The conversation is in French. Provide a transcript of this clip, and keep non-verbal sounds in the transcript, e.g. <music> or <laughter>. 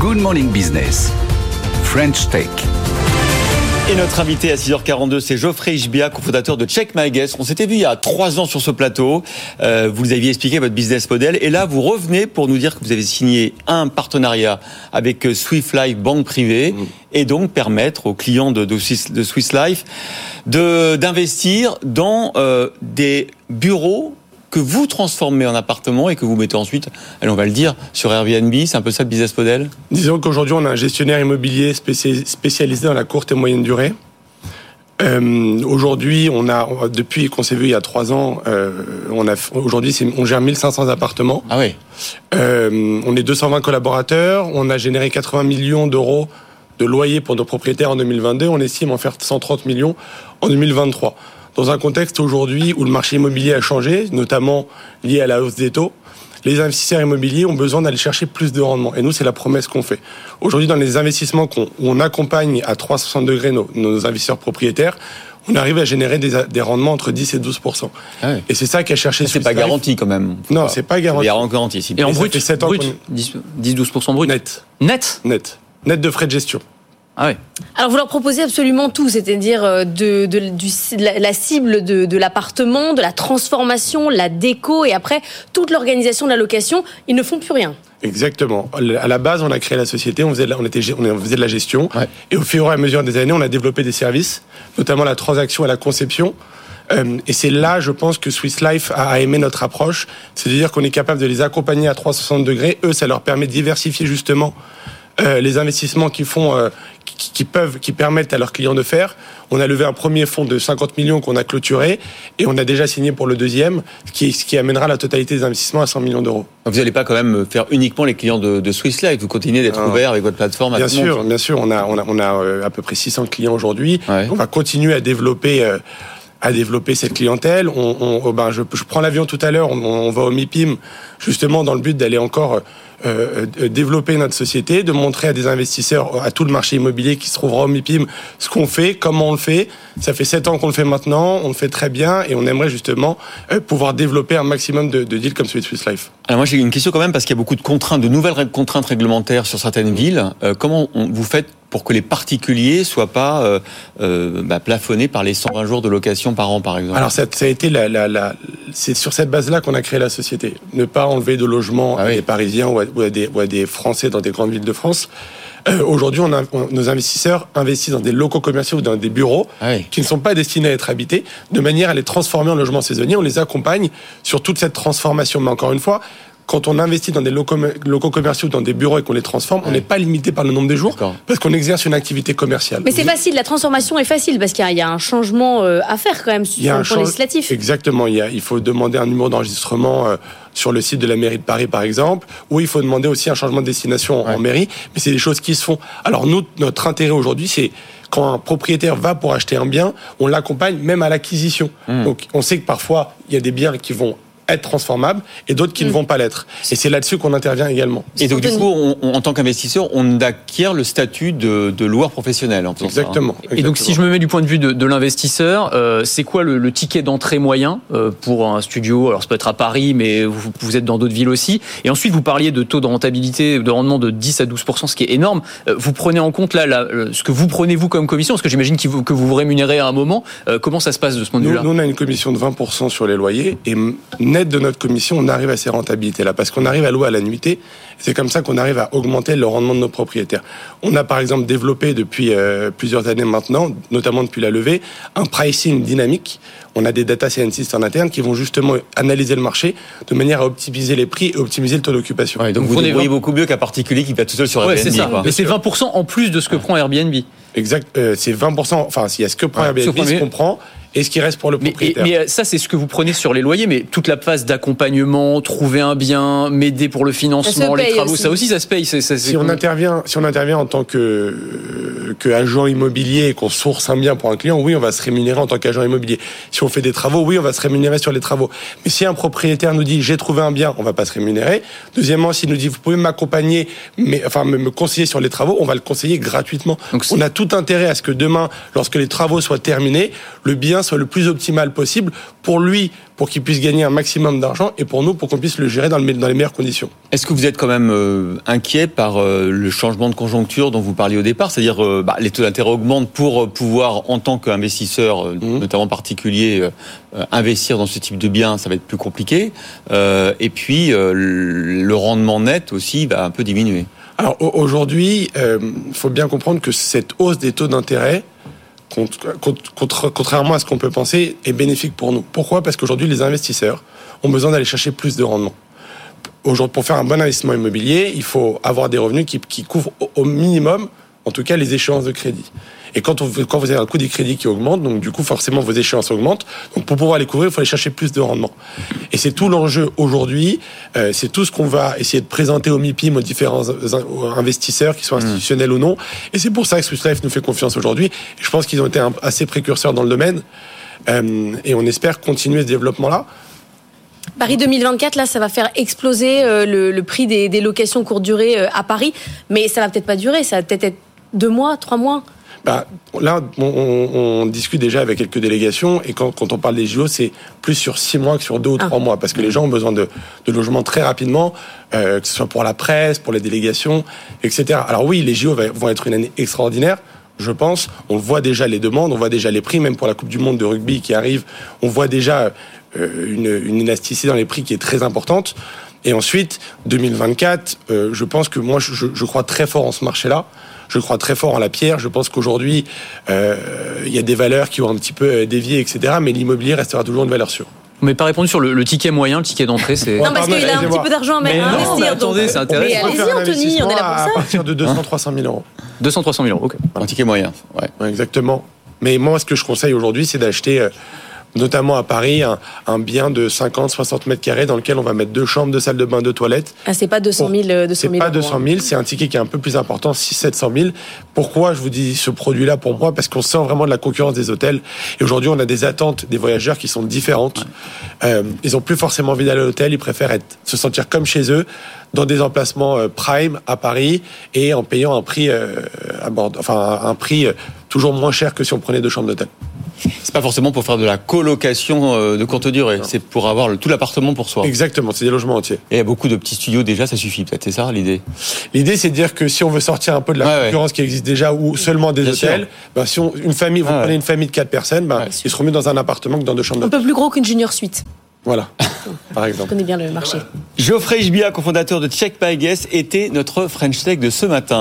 Good Morning Business. French Tech. Et notre invité à 6h42, c'est Geoffrey Ishbia, cofondateur de Check My Guest. On s'était vu il y a trois ans sur ce plateau. Euh, vous nous aviez expliqué votre business model. Et là, vous revenez pour nous dire que vous avez signé un partenariat avec euh, Swift Life Banque Privée mmh. et donc permettre aux clients de, de, Swiss, Life d'investir dans euh, des bureaux que vous transformez en appartement et que vous mettez ensuite, allez, on va le dire, sur Airbnb. C'est un peu ça le business model? Disons qu'aujourd'hui, on a un gestionnaire immobilier spécialisé dans la courte et moyenne durée. Euh, aujourd'hui, on a depuis qu'on s'est vu il y a trois ans, euh, on a aujourd'hui on gère 1500 appartements. Ah oui. Euh, on est 220 collaborateurs. On a généré 80 millions d'euros de loyers pour nos propriétaires en 2022. On estime en faire 130 millions en 2023 dans un contexte aujourd'hui où le marché immobilier a changé, notamment lié à la hausse des taux, les investisseurs immobiliers ont besoin d'aller chercher plus de rendement. Et nous, c'est la promesse qu'on fait. Aujourd'hui, dans les investissements qu'on on accompagne à 360 degrés nos, nos, investisseurs propriétaires, on arrive à générer des, des rendements entre 10 et 12 ah Et c'est ça qu'a cherché. C'est pas garanti quand même. Non, c'est pas garanti. Il y a garanti. Et en brut, 10-12% brut. Net. Net. Net. Net de frais de gestion. Ah Alors vous leur proposez absolument tout, c'est-à-dire euh, de, de, la cible de, l'appartement, de la transformation, la déco et après toute l'organisation de la location. Ils ne font plus rien. Exactement. À la base, on a créé la société, on faisait de la, on était, on faisait de la gestion. Et au fur et à mesure des années, on a développé des services, notamment la transaction et la conception. Euh, et c'est là, je pense, que Swiss Life a aimé notre approche. C'est-à-dire qu'on est capable de les accompagner à 360 degrés. Eux, ça leur permet de diversifier justement euh, les investissements qu'ils font, euh, qui, peuvent, qui permettent à leurs clients de faire. On a levé un premier fonds de 50 millions qu'on a clôturé et on a déjà signé pour le deuxième, ce qui, ce qui amènera la totalité des investissements à 100 millions d'euros. Vous n'allez pas quand même faire uniquement les clients de, de Swiss Life, vous continuez d'être ouvert avec votre plateforme. bien sûr, bien sûr, on a, on a, on a euh, à peu près 600 clients aujourd'hui. On va continuer à développer à développer cette clientèle. On, oh ben je, prends l'avion tout à l'heure, on, va au MIPIM justement dans le but d'aller encore euh, euh, développer notre société, de montrer à des investisseurs, à tout le marché immobilier qui se trouvera au MIPIM, ce qu'on fait, comment on le fait. Ça fait sept ans qu'on le fait maintenant, on le fait très bien et on aimerait justement euh, pouvoir développer un maximum de, de deals comme celui de Swiss Life. Alors moi j'ai une question quand même parce qu'il y a beaucoup de contraintes, de nouvelles contraintes réglementaires sur certaines villes. comment vous faites pour que les particuliers soient pas euh, euh, bah, plafonnés par les 120 jours de location par an, par exemple Alors ça, ça a été la, la, la c'est sur cette base-là qu'on a créé la société. Ne pas enlever de logements ah à des Parisiens ou à, des, ou à, des, Français dans des grandes villes de France. Euh, Aujourd'hui, on a, nos investisseurs investissent dans des locaux commerciaux ou dans des bureaux ah qui ne sont pas destinés à être habités, de manière à les transformer en logements saisonniers. On les accompagne sur toute cette transformation. Mais encore une fois, quand on investit dans des locaux, locaux commerciaux, dans des bureaux et qu'on les transforme, on n'est pas limité par le nombre de jours parce qu'on exerce une activité commerciale. Mais c'est facile, la transformation est facile parce qu'il y, a un changement euh, à faire quand même sur le plan législatif. Exactement, il, y a, il faut demander un numéro d'enregistrement euh, sur le site de la mairie de Paris par exemple, ou il faut demander aussi un changement de destination en mairie, mais c'est des choses qui se font. Alors nous, notre intérêt aujourd'hui, c'est quand un propriétaire va pour acheter un bien, on l'accompagne même à l'acquisition. Hmm. Donc on sait que parfois, il y a des biens qui vont être transformables et d'autres qui ne mm. vont pas l'être. Et c'est là-dessus qu'on intervient également. Et donc du coup, en tant qu'investisseur, on acquiert le statut de, de loueur professionnel. En exactement, Et donc si je me mets du point de vue de, de l'investisseur, euh, c'est quoi le, le ticket d'entrée moyen euh, pour un studio? Alors ça peut être à Paris, mais vous, vous êtes dans d'autres villes aussi. Et ensuite, vous parliez de taux de rentabilité, de rendement de 10 à 12 ce qui est énorme. Euh, vous prenez en compte là, là ce que vous prenez vous comme commission, parce que j'imagine que vous, que vous vous rémunérez à un moment. Euh, comment ça se passe de ce point de vue-là? nous, nous, on a une commission de 20 sur les loyers et de notre commission, on arrive à ces rentabilités-là, parce qu'on arrive à louer à la nuitée. C'est comme ça qu'on arrive à augmenter le rendement de nos propriétaires. On a par exemple développé depuis euh, plusieurs années maintenant, notamment depuis la levée, un pricing dynamique. On a des data scientists en interne qui vont justement analyser le marché de manière à optimiser les prix et optimiser le taux d'occupation. donc vous, vous beaucoup mieux qu'un particulier qui va tout seul sur Airbnb. c'est ça. Mais c'est 20% en plus de ce que prend Airbnb. Exact, euh, c'est 20%, enfin, il y a ce que prend Airbnb, ce qu'on prend, et ce qui reste pour le propriétaire. Mais, euh, ça, c'est ce que vous prenez sur les loyers, mais toute la phase d'accompagnement, trouver un bien, m'aider pour le financement, les travaux, ça aussi, ça se paye. si on intervient, si on intervient en tant que euh, que agent immobilier et qu'on source un bien pour un client, oui, on va se rémunérer en tant qu'agent immobilier. Si on fait des travaux, oui, on va se rémunérer sur les travaux. Mais si un propriétaire nous dit j'ai trouvé un bien, on va pas se rémunérer. Deuxièmement, s'il nous dit vous pouvez m'accompagner, mais enfin me conseiller sur les travaux, on va le conseiller gratuitement. Donc, on a tout intérêt à ce que demain, lorsque les travaux soient terminés, le bien soit le plus optimal possible pour lui, pour qu'il puisse gagner un maximum d'argent, et pour nous, pour qu'on puisse le gérer dans, le, dans les meilleures conditions. Est-ce que vous êtes quand même euh, inquiet par euh, le changement de conjoncture dont vous parliez au départ? C'est-à-dire, euh, bah, les taux d'intérêt augmentent pour euh, pouvoir, en tant qu'investisseur, Mhm. notamment particulier, investir dans ce type de biens, ça va être plus compliqué. Et puis, le rendement net aussi va un peu diminuer. Alors au- aujourd'hui, il faut bien comprendre que cette hausse des taux d'intérêt, contrairement à ce qu'on peut penser, est bénéfique pour nous. Pourquoi? Parce qu'aujourd'hui, les investisseurs ont besoin d'aller chercher plus de rendement. Aujourd'hui, pour faire un bon investissement immobilier, il faut avoir des revenus qui, couvrent au minimum, en tout cas, les échéances de crédit. Et quand, on, quand vous avez un coût des crédits qui augmente, donc du coup, forcément, vos échéances augmentent. Donc pour pouvoir les couvrir, il faut aller chercher plus de rendement. Et c'est tout l'enjeu aujourd'hui. Euh, c'est tout ce qu'on va essayer de présenter au MIPIM aux différents investisseurs, qui sont institutionnels ou non. Et c'est pour ça que Swiss Life nous fait confiance aujourd'hui. Je pense qu'ils ont été un- assez précurseurs dans le domaine. Euh, et on espère continuer ce développement-là. Paris 2024, là, ça va faire exploser euh, le, le prix des, des locations courte durée euh, à Paris. Mais ça va peut-être pas durer, ça va peut-être être deux mois, trois mois. Bah, là, on, on- on discute déjà avec quelques délégations et quand, quand on parle des JO, c'est plus sur six mois que sur deux ou Ah. trois mois parce que les gens ont besoin de, de logements très rapidement, euh, que ce soit pour la presse, pour les délégations, etc. Alors oui, les JO vont être une année extraordinaire. Je pense, on voit déjà les demandes, on voit déjà les prix, même pour la Coupe du Monde de rugby qui arrive, on voit déjà euh, une, une élasticité dans les prix qui est très importante. Et ensuite, 2024, euh, je pense que moi, je crois très fort en ce marché-là. Je crois très fort en la pierre. Je pense qu'aujourd'hui, euh, il y a des valeurs qui ont un petit peu euh, dévié, etc. Mais l'immobilier restera toujours une valeur sûre. Vous m'avez pas répondu sur le, le ticket moyen, le ticket d'entrée, c'est. Non, parce qu'il a un petit peu d'argent à Mais mettre- à non, investir. mais attendez, c'est intéressant. Mais allez-y, Anthony, on est là pour À ça. partir de 200 300 000 euros. 200, 300 000 euros. Ok. Un ticket moyen. Ouais. Ouais, exactement. Mais moi, ce que je conseille aujourd'hui, c'est d'acheter, euh, notamment à Paris, un, un bien de 50, 60 mètres carrés dans lequel on va mettre deux chambres, deux salles de bain, deux toilettes. Ah, c'est pas 200 000, euh, 200 C'est 000 pas euros, 200 hein. 000, c'est un ticket qui est un peu plus important, 6 700 000. Pourquoi je vous dis ce produit-là pour moi? Parce qu'on sent vraiment de la concurrence des hôtels. Et aujourd'hui, on a des attentes des voyageurs qui sont différentes. Euh, ils ont plus forcément envie d'aller à l'hôtel, ils préfèrent être, se sentir comme chez eux, dans des emplacements euh, prime à Paris et en payant un prix euh, à bord, enfin un, un prix euh, toujours moins cher que si on prenait deux chambres d'hôtel. C'est pas forcément pour faire de la colocation euh, de courte durée. C'est pour avoir le- tout l'appartement pour soi. Exactement, c'est des logements entiers. Et il y a beaucoup de petits studios déjà, ça suffit peut-être. C'est ça l'idée? L'idée, c'est de dire que si on veut sortir un peu de la Ouais, ouais. concurrence qui existe déjà ou seulement des Bien hôtels, bah, si on, une famille, vous Ouais, prenez ouais. une famille de quatre personnes, bah, Ouais. ils seront mieux dans un appartement que dans deux chambres Un peu plus gros qu'une junior suite. Voilà, <laughs> par Je exemple. connais bien le marché. Geoffrey Hbia, cofondateur de Check My Guess, était notre French Tech de ce matin.